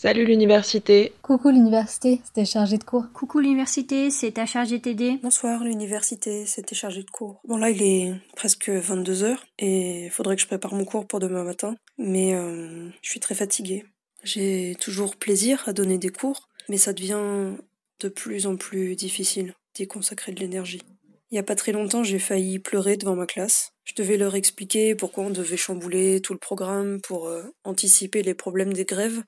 Salut l'université. Coucou l'université, c'était chargé de cours. Coucou l'université, c'est ta chargé TD. Bonsoir l'université, c'était chargé de cours. Bon là il est presque 22h et il faudrait que je prépare mon cours pour demain matin. Mais euh, je suis très fatiguée. J'ai toujours plaisir à donner des cours, mais ça devient de plus en plus difficile d'y consacrer de l'énergie. Il y a pas très longtemps, j'ai failli pleurer devant ma classe. Je devais leur expliquer pourquoi on devait chambouler tout le programme pour euh, anticiper les problèmes des grèves,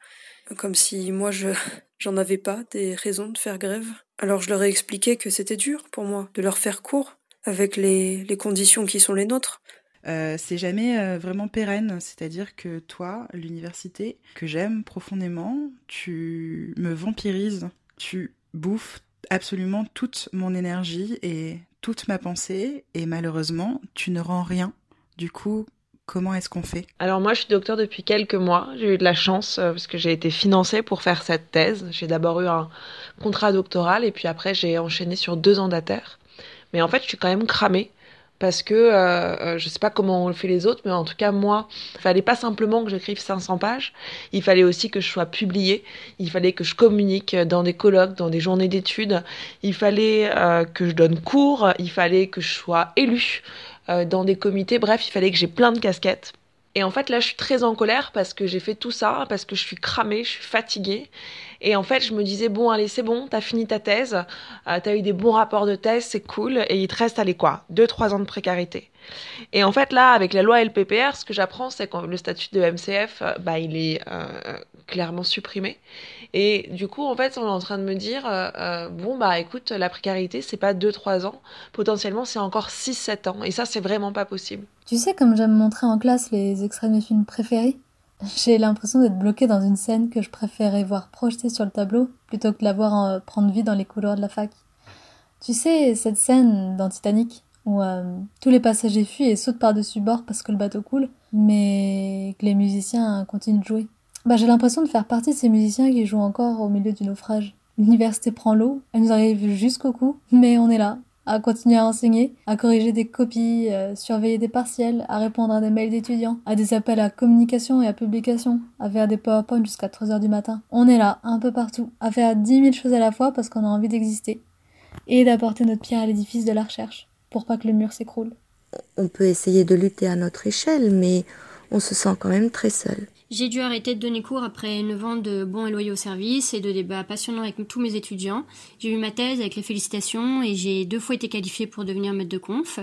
comme si moi je j'en avais pas des raisons de faire grève. Alors je leur ai expliqué que c'était dur pour moi de leur faire cours avec les, les conditions qui sont les nôtres. Euh, c'est jamais euh, vraiment pérenne, c'est-à-dire que toi, l'université, que j'aime profondément, tu me vampirises, tu bouffes absolument toute mon énergie et toute ma pensée et malheureusement, tu ne rends rien. Du coup, comment est-ce qu'on fait? Alors moi, je suis docteur depuis quelques mois. J'ai eu de la chance euh, parce que j'ai été financée pour faire cette thèse. J'ai d'abord eu un contrat doctoral et puis après, j'ai enchaîné sur deux ans d'ATER. Mais en fait, je suis quand même cramée parce que euh, euh, je sais pas comment on le fait les autres, mais en tout cas moi, il fallait pas simplement que j'écrive 500 pages, il fallait aussi que je sois publiée, il fallait que je communique dans des colloques, dans des journées d'études, il fallait euh, que je donne cours, il fallait que je sois élue euh, dans des comités, bref, il fallait que j'ai plein de casquettes. Et en fait, là, je suis très en colère parce que j'ai fait tout ça, parce que je suis cramée, je suis fatiguée. Et en fait, je me disais, bon, allez, c'est bon, t'as fini ta thèse, euh, t'as eu des bons rapports de thèse, c'est cool, et il te reste, allez, quoi, deux, trois ans de précarité. Et en fait, là, avec la loi LPPR, ce que j'apprends, c'est que le statut de MCF, euh, bah, il est euh, clairement supprimé. Et du coup, en fait, on est en train de me dire, euh, euh, bon, bah écoute, la précarité, c'est pas 2-3 ans, potentiellement, c'est encore 6-7 ans. Et ça, c'est vraiment pas possible. Tu sais, comme j'aime montrer en classe les extraits de mes films préférés, j'ai l'impression d'être bloquée dans une scène que je préférais voir projetée sur le tableau plutôt que de la voir euh, prendre vie dans les couloirs de la fac. Tu sais, cette scène dans Titanic où euh, tous les passagers fuient et sautent par-dessus bord parce que le bateau coule, mais que les musiciens continuent de jouer. Bah, j'ai l'impression de faire partie de ces musiciens qui jouent encore au milieu du naufrage. L'université prend l'eau, elle nous arrive jusqu'au cou, mais on est là, à continuer à enseigner, à corriger des copies, euh, surveiller des partiels, à répondre à des mails d'étudiants, à des appels à communication et à publication, à faire des PowerPoint jusqu'à 3 heures du matin. On est là, un peu partout, à faire 10 000 choses à la fois parce qu'on a envie d'exister. Et d'apporter notre pierre à l'édifice de la recherche, pour pas que le mur s'écroule. On peut essayer de lutter à notre échelle, mais on se sent quand même très seul. J'ai dû arrêter de donner cours après 9 ans de bons et loyaux services et de débats passionnants avec tous mes étudiants. J'ai eu ma thèse avec les félicitations et j'ai deux fois été qualifiée pour devenir maître de conf.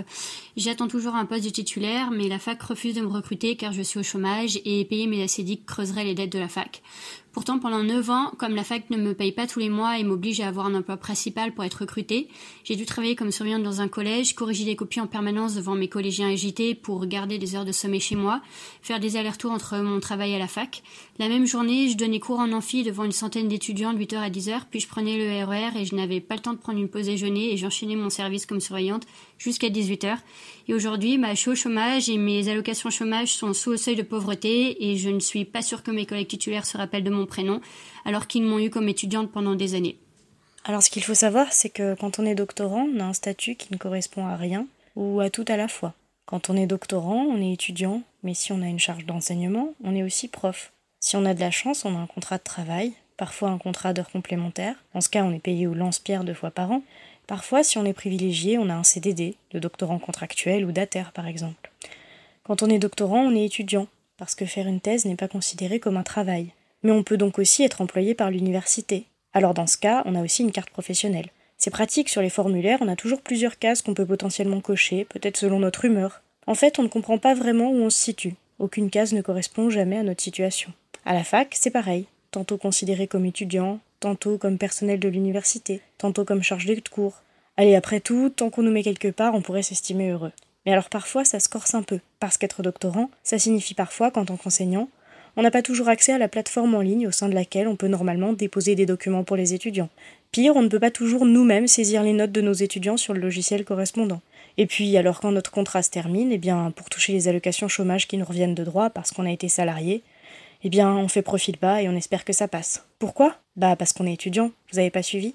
J'attends toujours un poste de titulaire, mais la fac refuse de me recruter car je suis au chômage et payer mes acédiques creuserait les dettes de la fac. Pourtant, pendant 9 ans, comme la fac ne me paye pas tous les mois et m'oblige à avoir un emploi principal pour être recrutée, j'ai dû travailler comme surveillante dans un collège, corriger des copies en permanence devant mes collégiens agités pour garder des heures de sommeil chez moi, faire des allers-retours entre mon travail et la fac. La même journée, je donnais cours en amphi devant une centaine d'étudiants de 8h à 10h, puis je prenais le RER et je n'avais pas le temps de prendre une pause déjeuner et j'enchaînais mon service comme surveillante jusqu'à 18h. Et aujourd'hui, bah, je suis au chômage et mes allocations chômage sont sous le seuil de pauvreté et je ne suis pas sûre que mes collègues titulaires se rappellent de mon prénom alors qu'ils m'ont eu comme étudiante pendant des années. Alors ce qu'il faut savoir, c'est que quand on est doctorant, on a un statut qui ne correspond à rien ou à tout à la fois. Quand on est doctorant, on est étudiant, mais si on a une charge d'enseignement, on est aussi prof. Si on a de la chance, on a un contrat de travail, parfois un contrat d'heures complémentaires. En ce cas, on est payé au lance-pierre deux fois par an. Parfois, si on est privilégié, on a un CDD, de doctorant contractuel ou d'ATER par exemple. Quand on est doctorant, on est étudiant, parce que faire une thèse n'est pas considéré comme un travail. Mais on peut donc aussi être employé par l'université. Alors dans ce cas, on a aussi une carte professionnelle. C'est pratique sur les formulaires, on a toujours plusieurs cases qu'on peut potentiellement cocher, peut-être selon notre humeur. En fait, on ne comprend pas vraiment où on se situe. Aucune case ne correspond jamais à notre situation. À la fac, c'est pareil. Tantôt considéré comme étudiant, tantôt comme personnel de l'université, tantôt comme chargé de cours. Allez, après tout, tant qu'on nous met quelque part, on pourrait s'estimer heureux. Mais alors parfois, ça se corse un peu, parce qu'être doctorant, ça signifie parfois qu'en tant qu'enseignant, on n'a pas toujours accès à la plateforme en ligne au sein de laquelle on peut normalement déposer des documents pour les étudiants. Pire, on ne peut pas toujours nous-mêmes saisir les notes de nos étudiants sur le logiciel correspondant. Et puis, alors quand notre contrat se termine, eh bien, pour toucher les allocations chômage qui nous reviennent de droit parce qu'on a été salarié, eh bien, on fait profil bas et on espère que ça passe. Pourquoi? Bah, parce qu'on est étudiant. Vous avez pas suivi?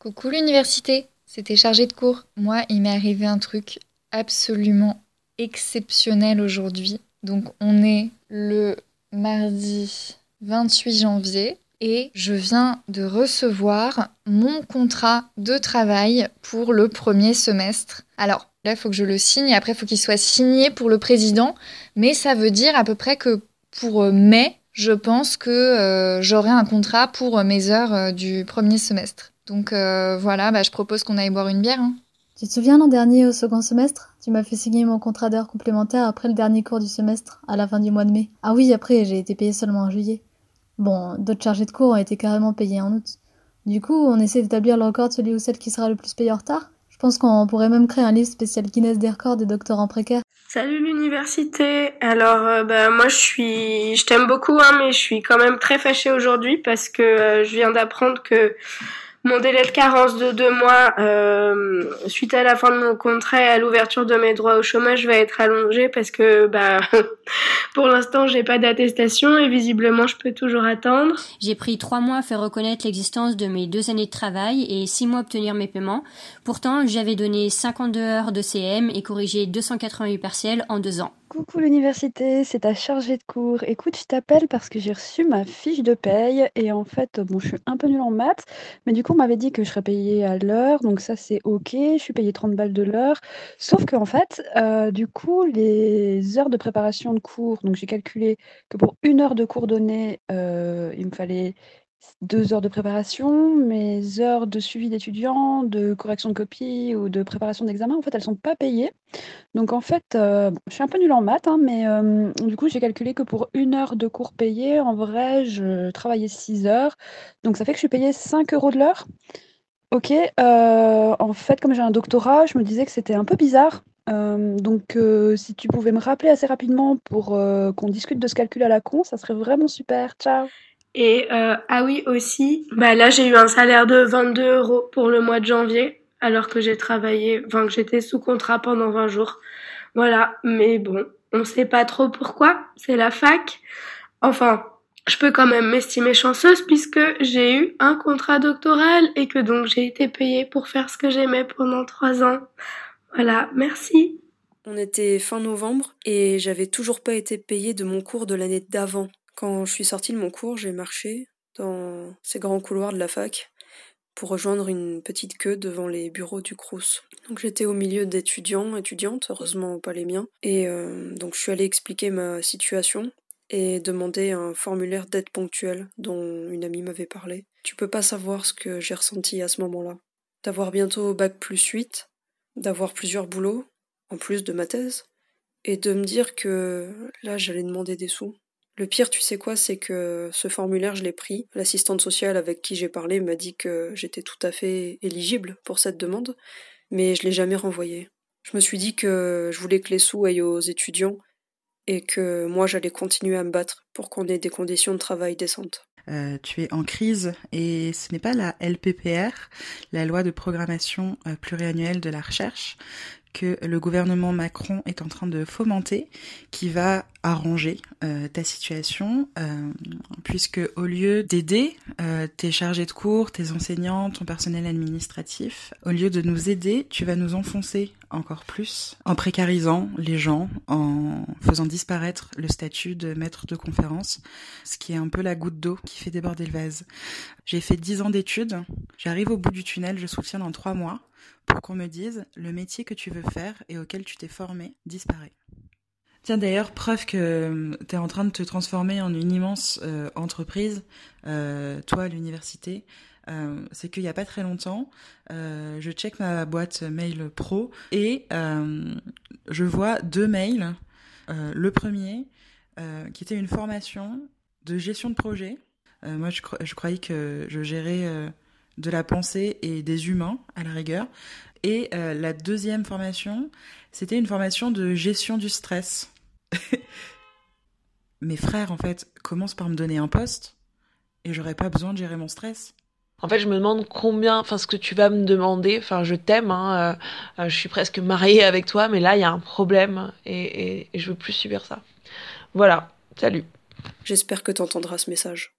Coucou l'université, c'était chargé de cours. Moi, il m'est arrivé un truc absolument exceptionnel aujourd'hui. Donc, on est le mardi 28 janvier. et je viens de recevoir mon contrat de travail pour le premier semestre. Alors là, il faut que je le signe, après il faut qu'il soit signé pour le président, mais ça veut dire à peu près que pour euh, mai, je pense que euh, j'aurai un contrat pour mes heures euh, du premier semestre. Donc voilà, bah, je propose qu'on aille boire une bière. Hein. Tu te souviens l'an dernier au second semestre? Tu m'as fait signer mon contrat d'heures complémentaires après le dernier cours du semestre, à la fin du mois de mai. Ah oui, après j'ai été payée seulement en juillet. Bon, d'autres chargés de cours ont été carrément payés en août. Du coup, on essaie d'établir le record de celui ou celle qui sera le plus payé en retard. Je pense qu'on pourrait même créer un livre spécial Guinness des records des doctorants précaires. Salut l'université. Alors, euh, bah, moi, je suis, je t'aime beaucoup, hein, mais je suis quand même très fâchée aujourd'hui parce que euh, je viens d'apprendre que mon délai de carence de deux mois, euh, suite à la fin de mon contrat et à l'ouverture de mes droits au chômage, va être allongé parce que, bah, pour l'instant, j'ai pas d'attestation et visiblement, je peux toujours attendre. J'ai pris trois mois à faire reconnaître l'existence de mes deux années de travail et six mois à obtenir mes paiements. Pourtant, j'avais donné 52 heures de CM et corrigé 288 partiels en deux ans. Coucou l'université, c'est ta chargée de cours. Écoute, je t'appelle parce que j'ai reçu ma fiche de paye et en fait, bon, je suis un peu nulle en maths, mais du coup, on m'avait dit que je serais payée à l'heure, donc ça c'est OK, je suis payée 30 balles de l'heure. Sauf qu'en fait, euh, du coup, les heures de préparation de cours, donc j'ai calculé que pour une heure de cours donné, euh, il me fallait deux heures de préparation, mes heures de suivi d'étudiants, de correction de copie ou de préparation d'examen, en fait, elles sont pas payées. Donc en fait, euh, je suis un peu nulle en maths, hein, mais euh, du coup, j'ai calculé que pour une heure de cours payé, en vrai, je travaillais six heures. Donc ça fait que je suis payée 5 euros de l'heure. Ok, euh, en fait, comme j'ai un doctorat, je me disais que c'était un peu bizarre. donc si tu pouvais me rappeler assez rapidement pour qu'on discute de ce calcul à la con, ça serait vraiment super. Ciao. Et euh, ah oui aussi, bah là j'ai eu un salaire de 22 euros pour le mois de janvier, alors que j'ai travaillé, enfin que j'étais sous contrat pendant 20 jours. Voilà, mais bon, on sait pas trop pourquoi, c'est la fac. Enfin, je peux quand même m'estimer chanceuse puisque j'ai eu un contrat doctoral et que donc j'ai été payée pour faire ce que j'aimais pendant trois ans. Voilà, merci. On était fin novembre et j'avais toujours pas été payée de mon cours de l'année d'avant. Quand je suis sortie de mon cours, j'ai marché dans ces grands couloirs de la fac pour rejoindre une petite queue devant les bureaux du Crous. Donc j'étais au milieu d'étudiants, étudiantes, heureusement pas les miens. Et euh, donc je suis allée expliquer ma situation et demander un formulaire d'aide ponctuelle dont une amie m'avait parlé. Tu peux pas savoir ce que j'ai ressenti à ce moment-là. D'avoir bientôt bac plus 8, d'avoir plusieurs boulots, en plus de ma thèse, et de me dire que là j'allais demander des sous. Le pire, tu sais quoi, c'est que ce formulaire, je l'ai pris. L'assistante sociale avec qui j'ai parlé m'a dit que j'étais tout à fait éligible pour cette demande, mais je l'ai jamais renvoyé. Je me suis dit que je voulais que les sous aillent aux étudiants et que moi j'allais continuer à me battre pour qu'on ait des conditions de travail décentes. Euh, tu es en crise et ce n'est pas la LPPR, la loi de programmation euh, pluriannuelle de la recherche, que le gouvernement Macron est en train de fomenter, qui va arranger euh, ta situation, euh, puisque au lieu d'aider euh, tes chargés de cours, tes enseignants, ton personnel administratif, au lieu de nous aider, tu vas nous enfoncer encore plus en précarisant les gens, en faisant disparaître le statut de maître de conférence, ce qui est un peu la goutte d'eau qui fait déborder le vase. J'ai fait dix ans d'études, j'arrive au bout du tunnel, je soutiens dans trois mois pour qu'on me dise le métier que tu veux faire et auquel tu t'es formé disparaît. Tiens d'ailleurs, preuve que euh, tu es en train de te transformer en une immense euh, entreprise, euh, toi l'université, c'est qu'il n'y a pas très longtemps, je check ma boîte mail pro et je vois deux mails. le premier, qui était une formation de gestion de projet. moi, je, je, croyais que je gérais de la pensée et des humains à la rigueur. Et la deuxième formation, c'était une formation de gestion du stress. Mes frères, en fait, commencent par me donner un poste et j'aurais pas besoin de gérer mon stress. En fait, je me demande combien, enfin, ce que tu vas me demander. Enfin, je t'aime, hein, euh, euh, je suis presque mariée avec toi, mais là, il y a un problème et, et, et je veux plus subir ça. Voilà, salut. J'espère que tu entendras ce message.